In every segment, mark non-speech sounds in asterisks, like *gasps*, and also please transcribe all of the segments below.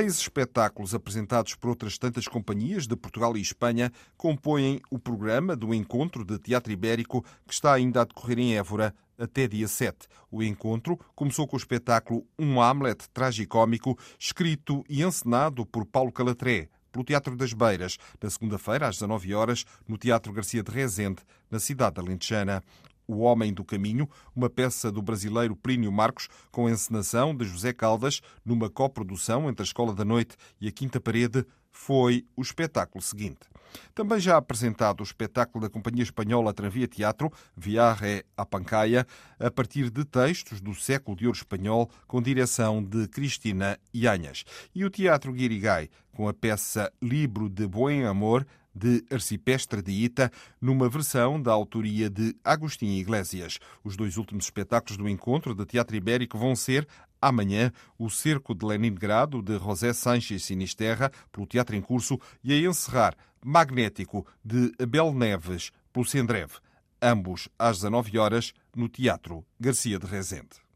Seis espetáculos apresentados por outras tantas companhias de Portugal e Espanha compõem o programa do Encontro de Teatro Ibérico que está ainda a decorrer em Évora até dia 7. O encontro começou com o espetáculo Um Hamlet tragicómico, escrito e encenado por Paulo Calatré, pelo Teatro das Beiras, na segunda-feira, às 19 horas, no Teatro Garcia de Rezende, na cidade de Alentejana. O Homem do Caminho, uma peça do brasileiro Plínio Marcos, com encenação de José Caldas, numa coprodução entre a Escola da Noite e a Quinta Parede, foi o espetáculo seguinte. Também já apresentado o espetáculo da Companhia Espanhola Tranvia Teatro, Viaje a Pancaia, a partir de textos do século de ouro espanhol, com direção de Cristina Ianhas. E o Teatro Guirigay, com a peça Libro de Bom Amor, de Arcipestre de Ita, numa versão da autoria de Agostinho Iglesias. Os dois últimos espetáculos do encontro de Teatro Ibérico vão ser amanhã o Cerco de Leningrado de José Sanches Sinisterra, pelo Teatro em Curso, e a encerrar Magnético de Abel Neves, pelo Sendreve. Ambos às 19 horas no Teatro Garcia de Rezende.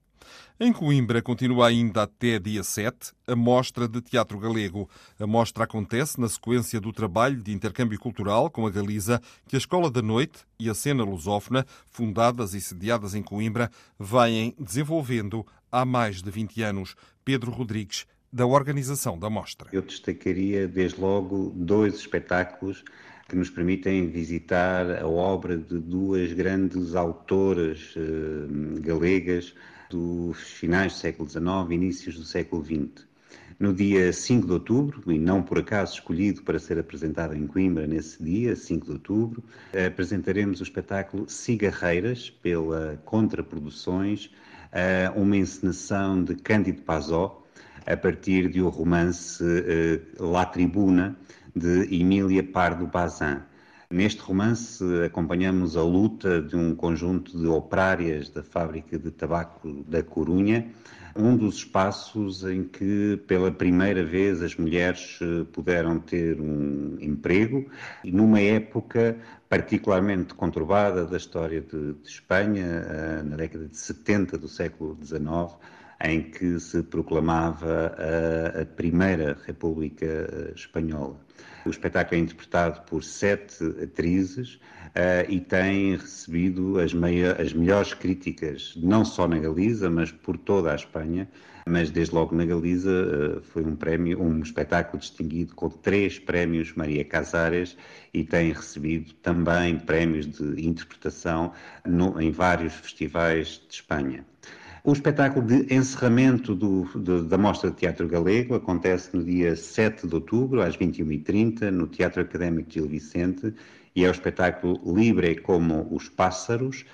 Em Coimbra continua ainda até dia 7 a Mostra de Teatro Galego. A mostra acontece na sequência do trabalho de intercâmbio cultural com a Galiza que a Escola da Noite e a Cena Lusófona, fundadas e sediadas em Coimbra, vêm desenvolvendo há mais de 20 anos. Pedro Rodrigues, da organização da mostra. Eu destacaria desde logo dois espetáculos que nos permitem visitar a obra de duas grandes autoras uh, galegas dos finais do século XIX, inícios do século XX. No dia 5 de outubro, e não por acaso escolhido para ser apresentado em Coimbra nesse dia, 5 de outubro, apresentaremos o espetáculo Cigarreiras, pela Contraproduções, uma encenação de Cândido Pazó, a partir de romance eh, La Tribuna, de Emília Pardo Bazin. Neste romance acompanhamos a luta de um conjunto de operárias da fábrica de tabaco da Corunha, um dos espaços em que pela primeira vez as mulheres eh, puderam ter um emprego, numa época particularmente conturbada da história de, de Espanha, eh, na década de 70 do século XIX, em que se proclamava a, a Primeira República eh, Espanhola. O espetáculo é interpretado por sete atrizes uh, e tem recebido as, as melhores críticas, não só na Galiza, mas por toda a Espanha. Mas desde logo na Galiza uh, foi um prémio, um espetáculo distinguido com três prémios Maria Casares e tem recebido também prémios de interpretação no, em vários festivais de Espanha. O espetáculo de encerramento do, da Mostra de Teatro Galego acontece no dia 7 de outubro, às 21h30, no Teatro Académico de Gil Vicente, e é o espetáculo Libre como os Pássaros,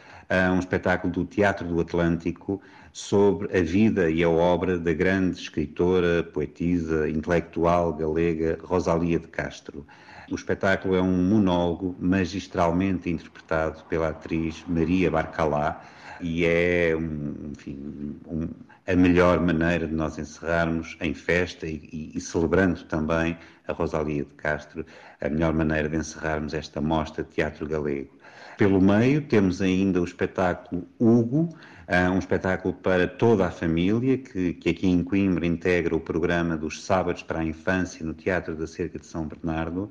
um espetáculo do Teatro do Atlântico sobre a vida e a obra da grande escritora, poetisa, intelectual galega Rosalia de Castro. O espetáculo é um monólogo magistralmente interpretado pela atriz Maria Barcalá, e é um, enfim, um, a melhor maneira de nós encerrarmos em festa e, e, e, celebrando também a Rosalia de Castro, a melhor maneira de encerrarmos esta mostra de teatro galego. Pelo meio temos ainda o espetáculo Hugo, um espetáculo para toda a família, que, que aqui em Coimbra integra o programa dos Sábados para a Infância no Teatro da Cerca de São Bernardo.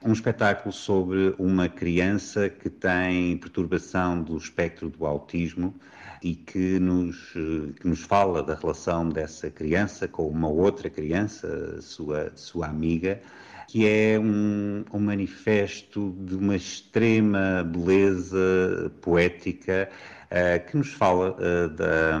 Um espetáculo sobre uma criança que tem perturbação do espectro do autismo e que nos, que nos fala da relação dessa criança com uma outra criança, sua, sua amiga, que é um, um manifesto de uma extrema beleza poética que nos fala uh, da,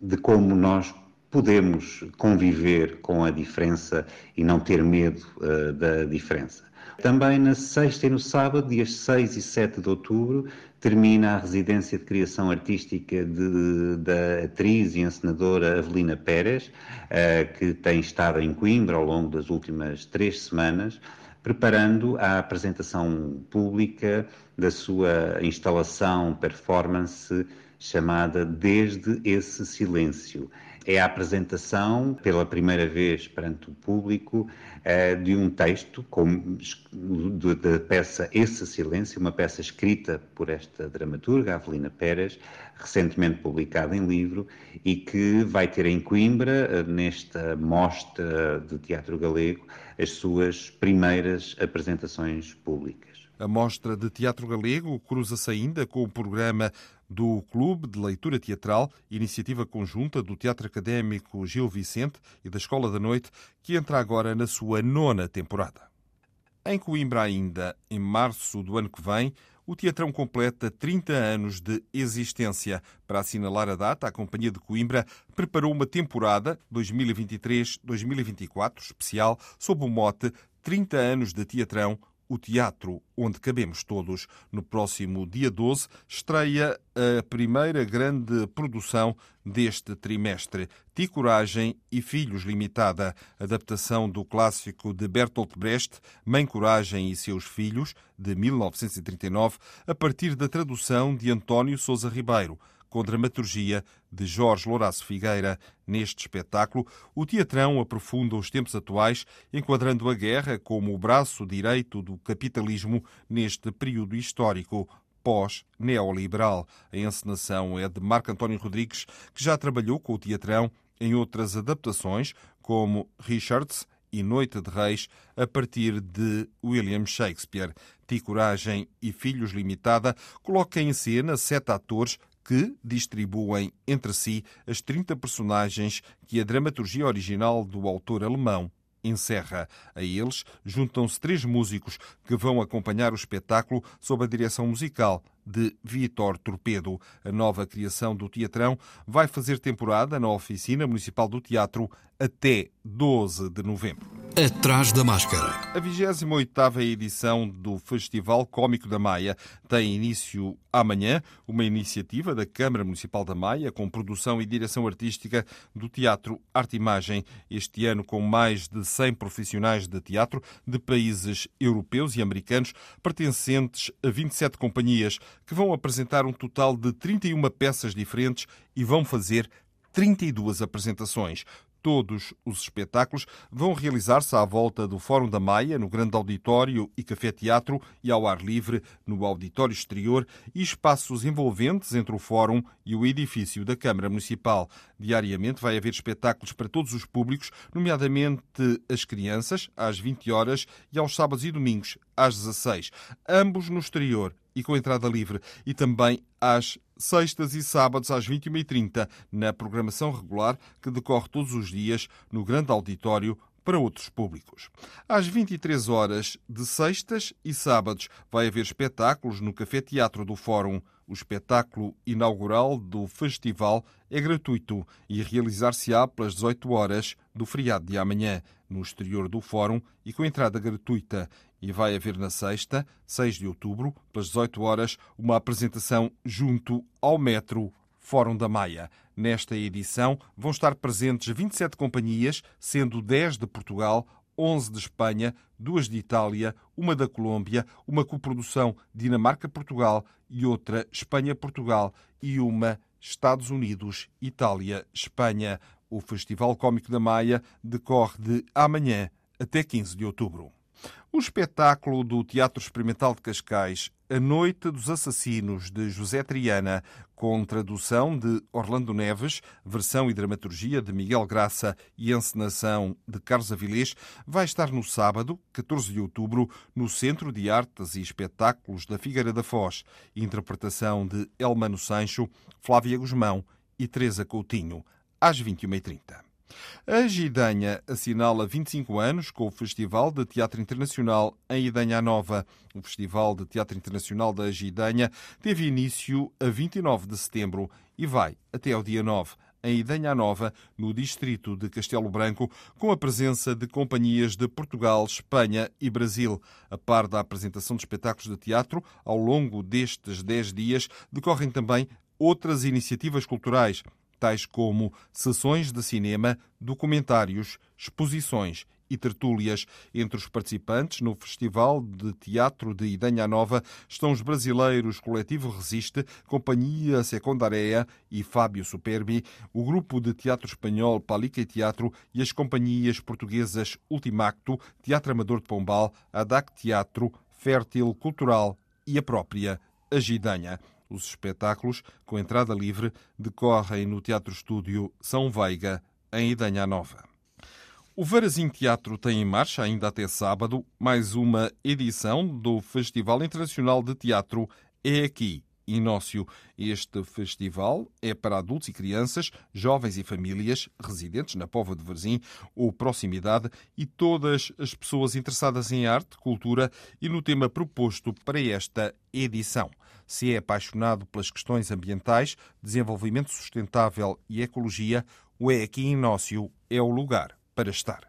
de como nós podemos conviver com a diferença e não ter medo uh, da diferença. Também na sexta e no sábado, dias 6 e 7 de outubro, termina a residência de criação artística de, da atriz e encenadora Avelina Pérez, uh, que tem estado em Coimbra ao longo das últimas três semanas, preparando a apresentação pública da sua instalação performance chamada Desde esse Silêncio é a apresentação, pela primeira vez perante o público, eh, de um texto da peça Esse Silêncio, uma peça escrita por esta dramaturga, Avelina Pérez, recentemente publicada em livro, e que vai ter em Coimbra, eh, nesta mostra de teatro galego, as suas primeiras apresentações públicas. A mostra de teatro galego cruza-se ainda com o programa do Clube de Leitura Teatral, iniciativa conjunta do Teatro Académico Gil Vicente e da Escola da Noite, que entra agora na sua nona temporada. Em Coimbra, ainda, em março do ano que vem, o Teatrão completa 30 anos de existência. Para assinalar a data, a Companhia de Coimbra preparou uma temporada 2023-2024 especial sob o mote 30 anos de Teatrão, o teatro onde cabemos todos. No próximo dia 12 estreia a primeira grande produção deste trimestre, Coragem e Filhos Limitada, adaptação do clássico de Bertolt Brecht, Mãe Coragem e seus filhos, de 1939, a partir da tradução de António Sousa Ribeiro com dramaturgia de Jorge Lourenço Figueira. Neste espetáculo, o teatrão aprofunda os tempos atuais, enquadrando a guerra como o braço direito do capitalismo neste período histórico pós-neoliberal. A encenação é de Marco António Rodrigues, que já trabalhou com o teatrão em outras adaptações, como Richards e Noite de Reis, a partir de William Shakespeare. Coragem e Filhos Limitada coloca em cena sete atores que distribuem entre si as 30 personagens que a dramaturgia original do autor alemão encerra. A eles juntam-se três músicos que vão acompanhar o espetáculo sob a direção musical de Vitor Torpedo. A nova criação do Teatrão vai fazer temporada na Oficina Municipal do Teatro até 12 de novembro. Atrás da Máscara. A 28ª edição do Festival Cómico da Maia tem início amanhã, uma iniciativa da Câmara Municipal da Maia com produção e direção artística do Teatro Arte Imagem. Este ano com mais de 100 profissionais de teatro de países europeus e americanos pertencentes a 27 companhias que vão apresentar um total de 31 peças diferentes e vão fazer 32 apresentações. Todos os espetáculos vão realizar-se à volta do Fórum da Maia, no Grande Auditório e Café Teatro e ao ar livre, no Auditório Exterior e espaços envolventes entre o Fórum e o edifício da Câmara Municipal. Diariamente vai haver espetáculos para todos os públicos, nomeadamente as crianças, às 20 horas e aos sábados e domingos, às 16, ambos no exterior e com entrada livre, e também às sextas e sábados às 21h30, na programação regular que decorre todos os dias no grande auditório para outros públicos. Às 23 horas de sextas e sábados vai haver espetáculos no Café Teatro do Fórum. O espetáculo inaugural do festival é gratuito e realizar-se-á pelas 18 horas do feriado de amanhã, no exterior do Fórum e com entrada gratuita. E vai haver na sexta, 6 de outubro, pelas 18 horas, uma apresentação junto ao Metro Fórum da Maia. Nesta edição vão estar presentes 27 companhias, sendo 10 de Portugal, 11 de Espanha, duas de Itália, uma da Colômbia, uma coprodução Dinamarca-Portugal e outra Espanha-Portugal e uma Estados Unidos-Itália-Espanha. O Festival Cómico da Maia decorre de amanhã até 15 de outubro. O espetáculo do Teatro Experimental de Cascais, A Noite dos Assassinos, de José Triana, com tradução de Orlando Neves, versão e dramaturgia de Miguel Graça e encenação de Carlos Avilés, vai estar no sábado, 14 de outubro, no Centro de Artes e Espetáculos da Figueira da Foz. Interpretação de Elmano Sancho, Flávia Guzmão e Teresa Coutinho, às 21h30. A Gidanha assinala 25 anos com o Festival de Teatro Internacional em Idanha Nova. O Festival de Teatro Internacional da Gidanha teve início a 29 de setembro e vai até ao dia 9. em Idanha Nova, no distrito de Castelo Branco, com a presença de companhias de Portugal, Espanha e Brasil. A par da apresentação de espetáculos de teatro, ao longo destes dez dias, decorrem também outras iniciativas culturais, tais como sessões de cinema, documentários, exposições e tertúlias. Entre os participantes no Festival de Teatro de Idanha Nova estão os brasileiros Coletivo Resiste, Companhia Secundaria e Fábio Superbi, o grupo de teatro espanhol Palica e Teatro e as companhias portuguesas Ultimacto, Teatro Amador de Pombal, Adac Teatro, Fértil Cultural e a própria Agidanha. Os espetáculos, com entrada livre, decorrem no Teatro Estúdio São Veiga, em Idanha Nova. O Varazim Teatro tem em marcha, ainda até sábado, mais uma edição do Festival Internacional de Teatro É Aqui, Inócio. Este festival é para adultos e crianças, jovens e famílias, residentes na Pova de Varzim ou proximidade e todas as pessoas interessadas em arte, cultura e no tema proposto para esta edição. Se é apaixonado pelas questões ambientais, desenvolvimento sustentável e ecologia, o É Aqui Inócio é o lugar para estar.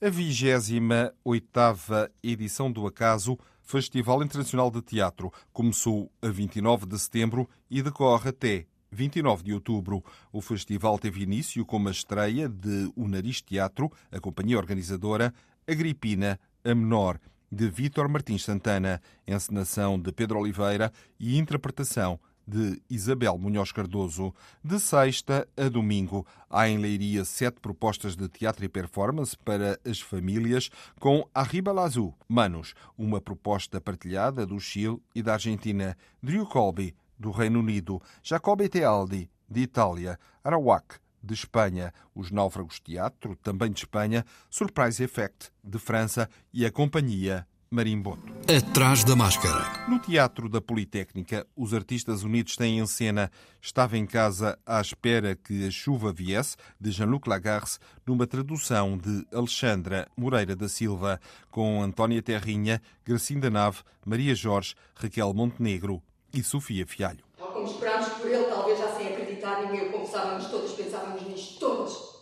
A 28ª edição do Acaso, Festival Internacional de Teatro, começou a 29 de setembro e decorre até 29 de outubro. O festival teve início com uma estreia de O Nariz Teatro, a companhia organizadora, Agripina, a menor, de Vítor Martins Santana, encenação de Pedro Oliveira e interpretação de Isabel Munhoz Cardoso. De sexta a domingo, há em Leiria sete propostas de teatro e performance para as famílias com Arriba Lazu, Manos, uma proposta partilhada do Chile e da Argentina, Drew Colby, do Reino Unido, Jacobi Tealdi, de Itália, Arawak, de Espanha, os Náufragos Teatro, também de Espanha, Surprise Effect, de França e a Companhia Marimbondo. Atrás da máscara. No Teatro da Politécnica, os artistas unidos têm em cena Estava em casa à espera que a chuva viesse, de Jean-Luc Lagarce, numa tradução de Alexandra Moreira da Silva, com Antónia Terrinha, Gracinda Nave, Maria Jorge, Raquel Montenegro e Sofia Fialho. Tal como esperámos por ele, talvez já sem acreditar, ninguém o confessávamos todos, pensávamos nisto todos.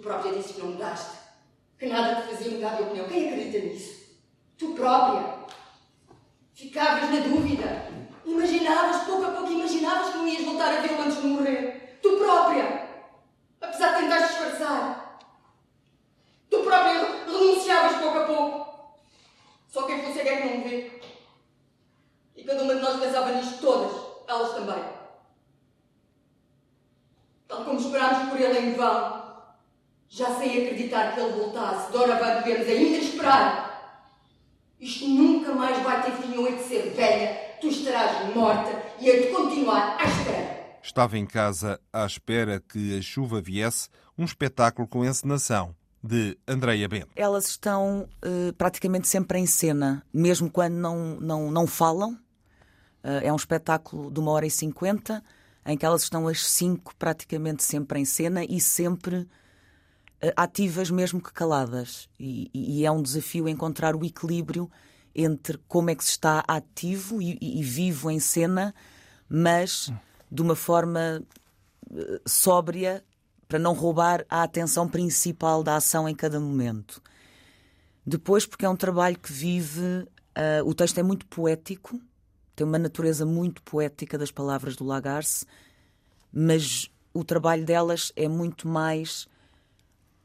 Tu própria disse que não mudaste que nada te fazia mudar de opinião. Quem acredita nisso? Tu própria. Ficavas na dúvida. Imaginavas, pouco a pouco, imaginavas que não ias voltar a vê-lo antes de morrer. Tu própria. Apesar de tentar disfarçar. Tu própria renunciavas pouco a pouco. Só quem consegue é que não vê. E cada uma de nós pensava nisto todas. Elas também. Tal como esperámos por ele em vão já sem acreditar que ele voltasse. Dora vai devemos ainda esperar. Isto nunca mais vai ter fim. Eu hei de ser velha, tu estarás morta e hei de continuar à espera. Estava em casa à espera que a chuva viesse, um espetáculo com encenação de Andreia Bento. Elas estão uh, praticamente sempre em cena, mesmo quando não, não, não falam. Uh, é um espetáculo de uma hora e cinquenta, em que elas estão as cinco praticamente sempre em cena e sempre ativas mesmo que caladas. E, e, é um desafio encontrar o equilíbrio entre como é que se está ativo e, e vivo em cena, mas de uma forma eh, sóbria para não roubar a atenção principal da ação em cada momento. Depois, porque é um trabalho que vive. Uh, o texto é muito poético, tem uma natureza muito poética das palavras do Lagarce, mas o trabalho delas é muito mais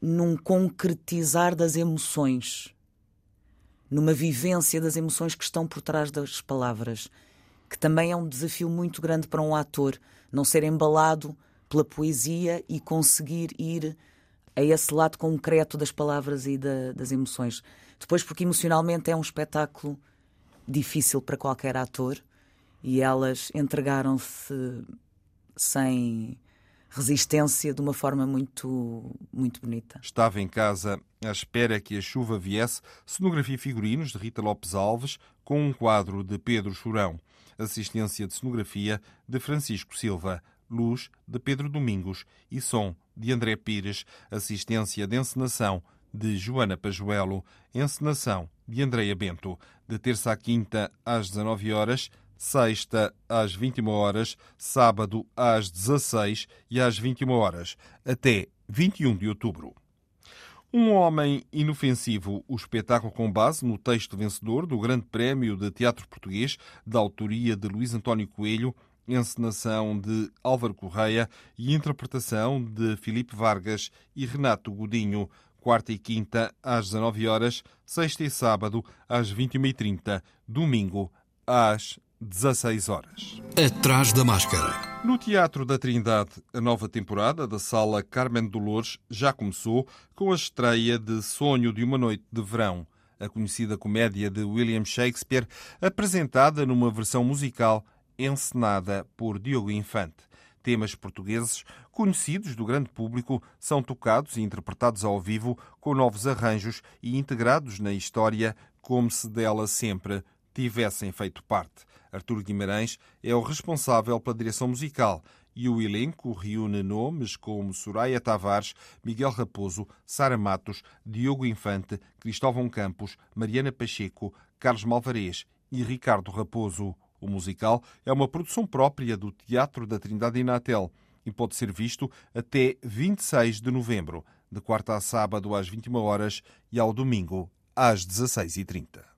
num concretizar das emoções, numa vivência das emoções que estão por trás das palavras, que também é um desafio muito grande para um ator, não ser embalado pela poesia e conseguir ir a esse lado concreto das palavras e da, das emoções. Depois, porque emocionalmente é um espetáculo difícil para qualquer ator e elas entregaram-se sem resistência de uma forma muito, muito bonita. Estava em casa à espera que a chuva viesse, cenografia e figurinos de Rita Lopes Alves, com um quadro de Pedro Churão, assistência de cenografia de Francisco Silva, luz de Pedro Domingos e som de André Pires, assistência de encenação de Joana Pajuelo, encenação de Andreia Bento. De terça à quinta, às 19 horas, sexta às 21 horas, sábado às 16 e às 21 horas, até 21 de outubro. Um Homem Inofensivo, o espetáculo com base no texto vencedor do Grande Prémio de Teatro Português, da autoria de Luís António Coelho, encenação de Álvaro Correia e interpretação de Filipe Vargas e Renato Godinho, quarta e quinta às 19 horas, sexta e sábado às 21h30, domingo às 16 horas. Atrás da máscara. No Teatro da Trindade, a nova temporada da Sala Carmen Dolores já começou com a estreia de Sonho de uma Noite de Verão, a conhecida comédia de William Shakespeare, apresentada numa versão musical encenada por Diogo Infante. Temas portugueses conhecidos do grande público são tocados e interpretados ao vivo com novos arranjos e integrados na história como se dela sempre tivessem feito parte. Artur Guimarães é o responsável pela direção musical e o elenco reúne nomes como Soraya Tavares, Miguel Raposo, Sara Matos, Diogo Infante, Cristóvão Campos, Mariana Pacheco, Carlos Malvarez e Ricardo Raposo. O musical é uma produção própria do Teatro da Trindade Inatel e pode ser visto até 26 de novembro, de quarta a sábado às 21 horas e ao domingo às 16h30.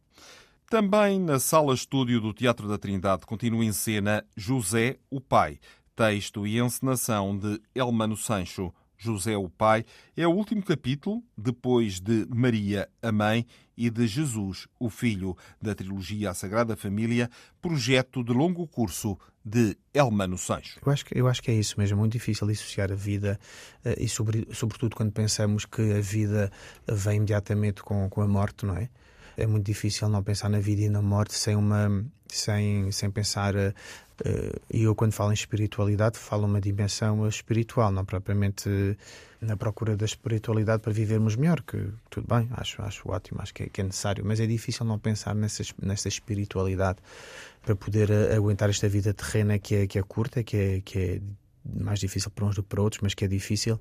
Também na sala estúdio do Teatro da Trindade continua em cena José o Pai, texto e encenação de Elmano Sancho. José o Pai é o último capítulo, depois de Maria a Mãe e de Jesus o Filho, da trilogia A Sagrada Família, projeto de longo curso de Elmano Sancho. Eu acho que, eu acho que é isso mesmo, é muito difícil dissociar a vida eh, e, sobre, sobretudo, quando pensamos que a vida vem imediatamente com, com a morte, não é? É muito difícil não pensar na vida e na morte sem uma sem, sem pensar uh, e eu quando falo em espiritualidade falo uma dimensão espiritual não propriamente na procura da espiritualidade para vivermos melhor que tudo bem acho acho ótimo acho que é, que é necessário mas é difícil não pensar nessa nessa espiritualidade para poder uh, aguentar esta vida terrena que é que é curta que é que é mais difícil para uns do que para outros mas que é difícil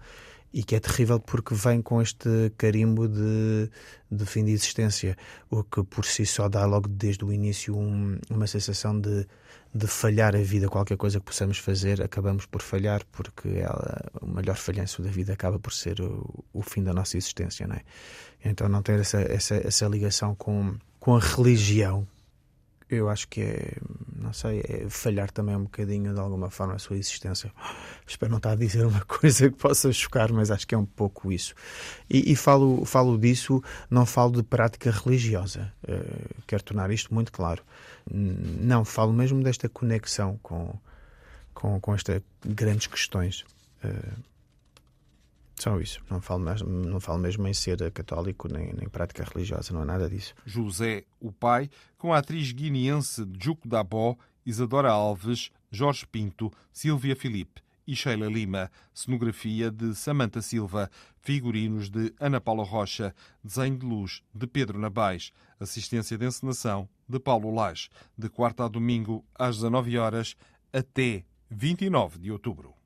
e que é terrível porque vem com este carimbo de, de fim de existência, o que por si só dá logo desde o início um, uma sensação de, de falhar a vida, qualquer coisa que possamos fazer, acabamos por falhar, porque ela, o maior falhanço da vida acaba por ser o, o fim da nossa existência, não é? Então não ter essa, essa, essa ligação com, com a religião, eu acho que é, não sei, é falhar também um bocadinho de alguma forma a sua existência. *gasps* Espero não estar a dizer uma *laughs* coisa que possa chocar, mas acho que é um pouco isso. E, e falo, falo disso, não falo de prática religiosa. Uh, quero tornar isto muito claro. Não, falo mesmo desta conexão com, com, com estas grandes questões. Uh, só isso. Não falo, mesmo, não falo mesmo em ser católico nem, nem prática religiosa, não é nada disso. José, o pai, com a atriz guineense Juco Dabó, Isadora Alves, Jorge Pinto, Silvia Filipe e Sheila Lima, cenografia de Samanta Silva, figurinos de Ana Paula Rocha, desenho de luz de Pedro Nabais, assistência de encenação de Paulo Lage, de quarta a domingo às 19 horas até 29 de outubro.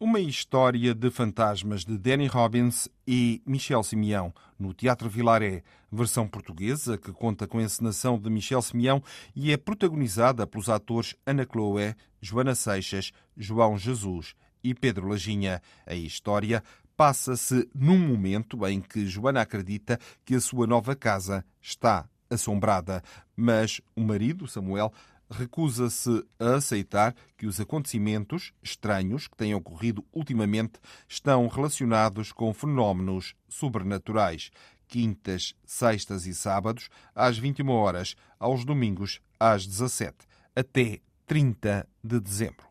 Uma história de fantasmas de Danny Robbins e Michel Simeão, no Teatro Vilaré, versão portuguesa que conta com a encenação de Michel Simeão e é protagonizada pelos atores Ana Chloé, Joana Seixas, João Jesus e Pedro Lajinha. A história passa-se num momento em que Joana acredita que a sua nova casa está assombrada, mas o marido, Samuel, recusa-se a aceitar que os acontecimentos estranhos que têm ocorrido ultimamente estão relacionados com fenómenos sobrenaturais. Quintas, sextas e sábados, às 21 horas, aos domingos, às 17, até 30 de dezembro.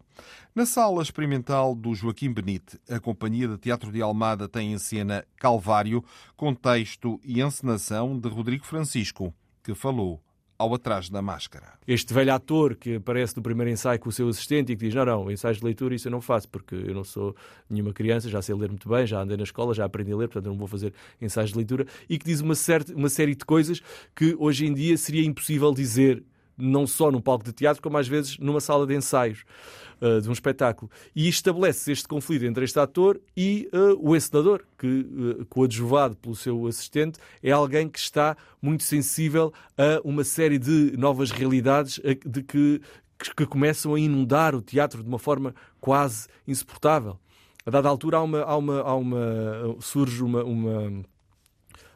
Na sala experimental do Joaquim Benite, a Companhia de Teatro de Almada tem em cena Calvário, com texto e encenação de Rodrigo Francisco, que falou ao atrás da máscara. Este velho ator que aparece no primeiro ensaio com o seu assistente e que diz: Não, não, ensaios de leitura isso eu não faço, porque eu não sou nenhuma criança, já sei ler muito bem, já andei na escola, já aprendi a ler, portanto eu não vou fazer ensaios de leitura. E que diz uma, certa, uma série de coisas que hoje em dia seria impossível dizer, não só num palco de teatro, como às vezes numa sala de ensaios uh, de um espetáculo. E estabelece este conflito entre este ator e uh, o encenador, que, uh, coadjuvado pelo seu assistente, é alguém que está muito sensível a uma série de novas realidades de que que, começam a inundar o teatro de uma forma quase insuportável. A dada altura há uma, há uma, há uma surge uma, uma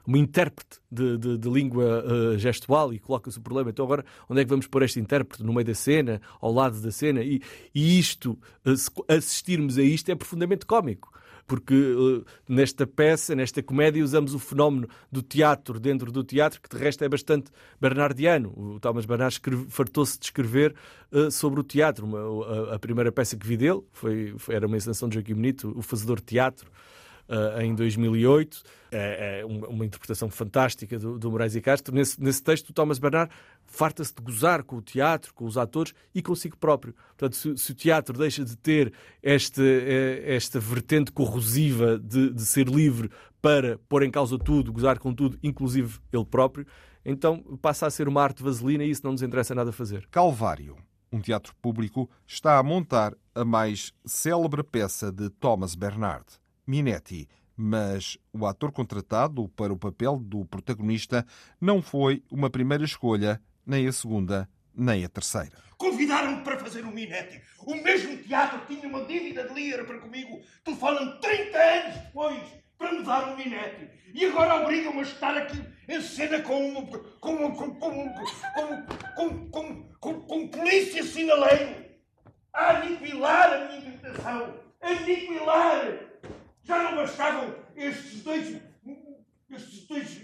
uma intérprete de, de, de língua uh, gestual e coloca-se o problema. Então, agora, onde é que vamos pôr este intérprete? No meio da cena, ao lado da cena? E, e isto, uh, assistirmos a isto, é profundamente cómico porque uh, nesta peça, nesta comédia, usamos o fenómeno do teatro dentro do teatro, que de resto é bastante bernardiano. O Thomas Bernard fartou-se de escrever uh, sobre o teatro. Uma, a, a, primeira peça que vi dele foi, foi, era uma encenação de Joaquim Bonito, O Fazedor Teatro, uh, em 2008. É, é uma interpretação fantástica do, do Moraes e Castro. Nesse, nesse texto, o Thomas Bernard farta-se de gozar com o teatro, com os atores e consigo próprio. Portanto, se, se o teatro deixa de ter esta, eh, esta vertente corrosiva de, de ser livre para pôr em causa tudo, gozar com tudo, inclusive ele próprio, então passa a ser uma arte vaselina e isso não nos interessa nada fazer. Calvário, um teatro público, está a montar a mais célebre peça de Thomas Bernard. Minetti, mas o ator contratado para o papel do protagonista não foi uma primeira escolha, nem a segunda, nem a terceira. Convidaram-me para fazer o Minetti. O mesmo teatro tinha uma dívida de lira para comigo. Telefonam 30 anos depois para me dar o Minetti. E agora obrigam-me a estar aqui em cena com com, com, com, com, com, com, com polícia sinaleiro a aniquilar a minha interpretação. Aniquilar! Já não bastavam estes dois. estes dois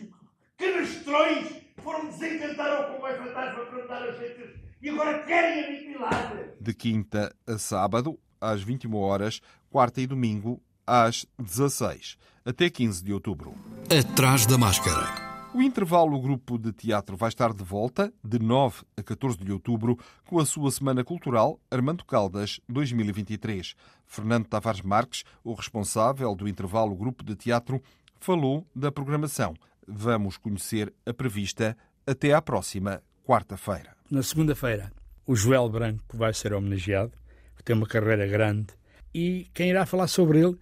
canastrões foram desencantar ao comboio fantasma para me dar as letras e agora querem aniquilar. De quinta a sábado, às 21 horas, quarta e domingo, às 16, até 15 de outubro. Atrás da máscara. O intervalo Grupo de Teatro vai estar de volta de 9 a 14 de outubro com a sua Semana Cultural Armando Caldas 2023. Fernando Tavares Marques, o responsável do intervalo Grupo de Teatro, falou da programação. Vamos conhecer a prevista até à próxima quarta-feira. Na segunda-feira, o Joel Branco vai ser homenageado, que tem uma carreira grande, e quem irá falar sobre ele,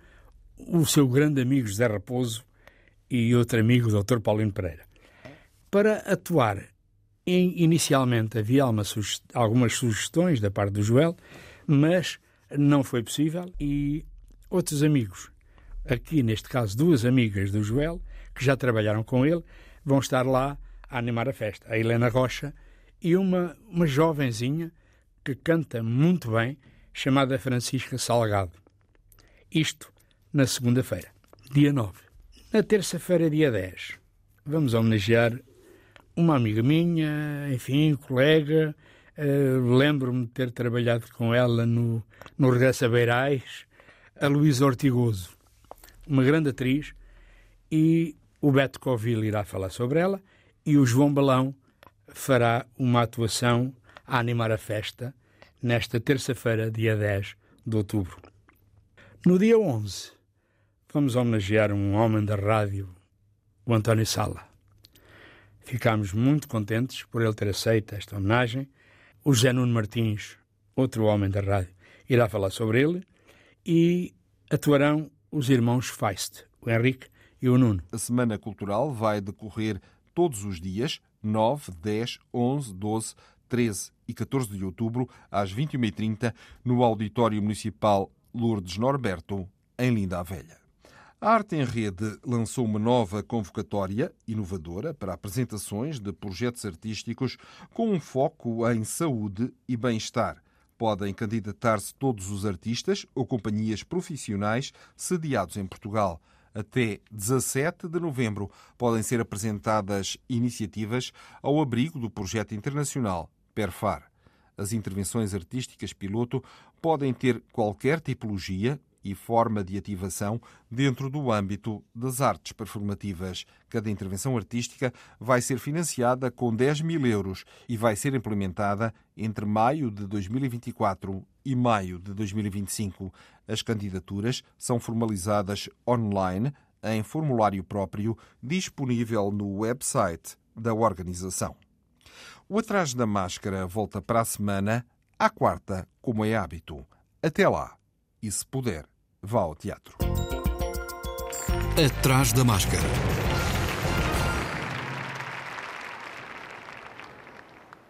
o seu grande amigo José Raposo, e outro amigo, o Dr. Paulino Pereira. Para atuar, inicialmente havia algumas sugestões da parte do Joel, mas não foi possível e outros amigos, aqui neste caso duas amigas do Joel, que já trabalharam com ele, vão estar lá a animar a festa. A Helena Rocha e uma, uma jovenzinha que canta muito bem, chamada Francisca Salgado. Isto na segunda-feira, dia 9. Na terça-feira, dia 10, vamos homenagear uma amiga minha, enfim, colega. Uh, Lembro-me de ter trabalhado com ela no, no Regresso a Beirais, a Luísa Ortigoso, uma grande atriz, e o Beto Covil irá falar sobre ela, e o João Balão fará uma atuação a animar a festa nesta terça-feira, dia 10 de outubro. No dia 11, vamos homenagear um homem da rádio, o António Sala. Ficámos muito contentes por ele ter aceito esta homenagem. O José Nuno Martins, outro homem da rádio, irá falar sobre ele e atuarão os irmãos Feist, o Henrique e o Nuno. A Semana Cultural vai decorrer todos os dias, 9, 10, 11, 12, 13 e 14 de outubro, às 21h30, no Auditório Municipal Lourdes Norberto, em Linda a Velha. A Arte em Rede lançou uma nova convocatória inovadora para apresentações de projetos artísticos com um foco em saúde e bem-estar. Podem candidatar-se todos os artistas ou companhias profissionais sediados em Portugal. Até 17 de novembro podem ser apresentadas iniciativas ao abrigo do projeto internacional PERFAR. As intervenções artísticas piloto podem ter qualquer tipologia e forma de ativação dentro do âmbito das artes performativas. Cada intervenção artística vai ser financiada com 10 mil euros e vai ser implementada entre maio de 2024 e maio de 2025. As candidaturas são formalizadas online em formulário próprio disponível no website da organização. O Atrás da Máscara volta para a semana, à quarta, como é hábito. Até lá, e se puder, vá ao teatro. Atrás da máscara.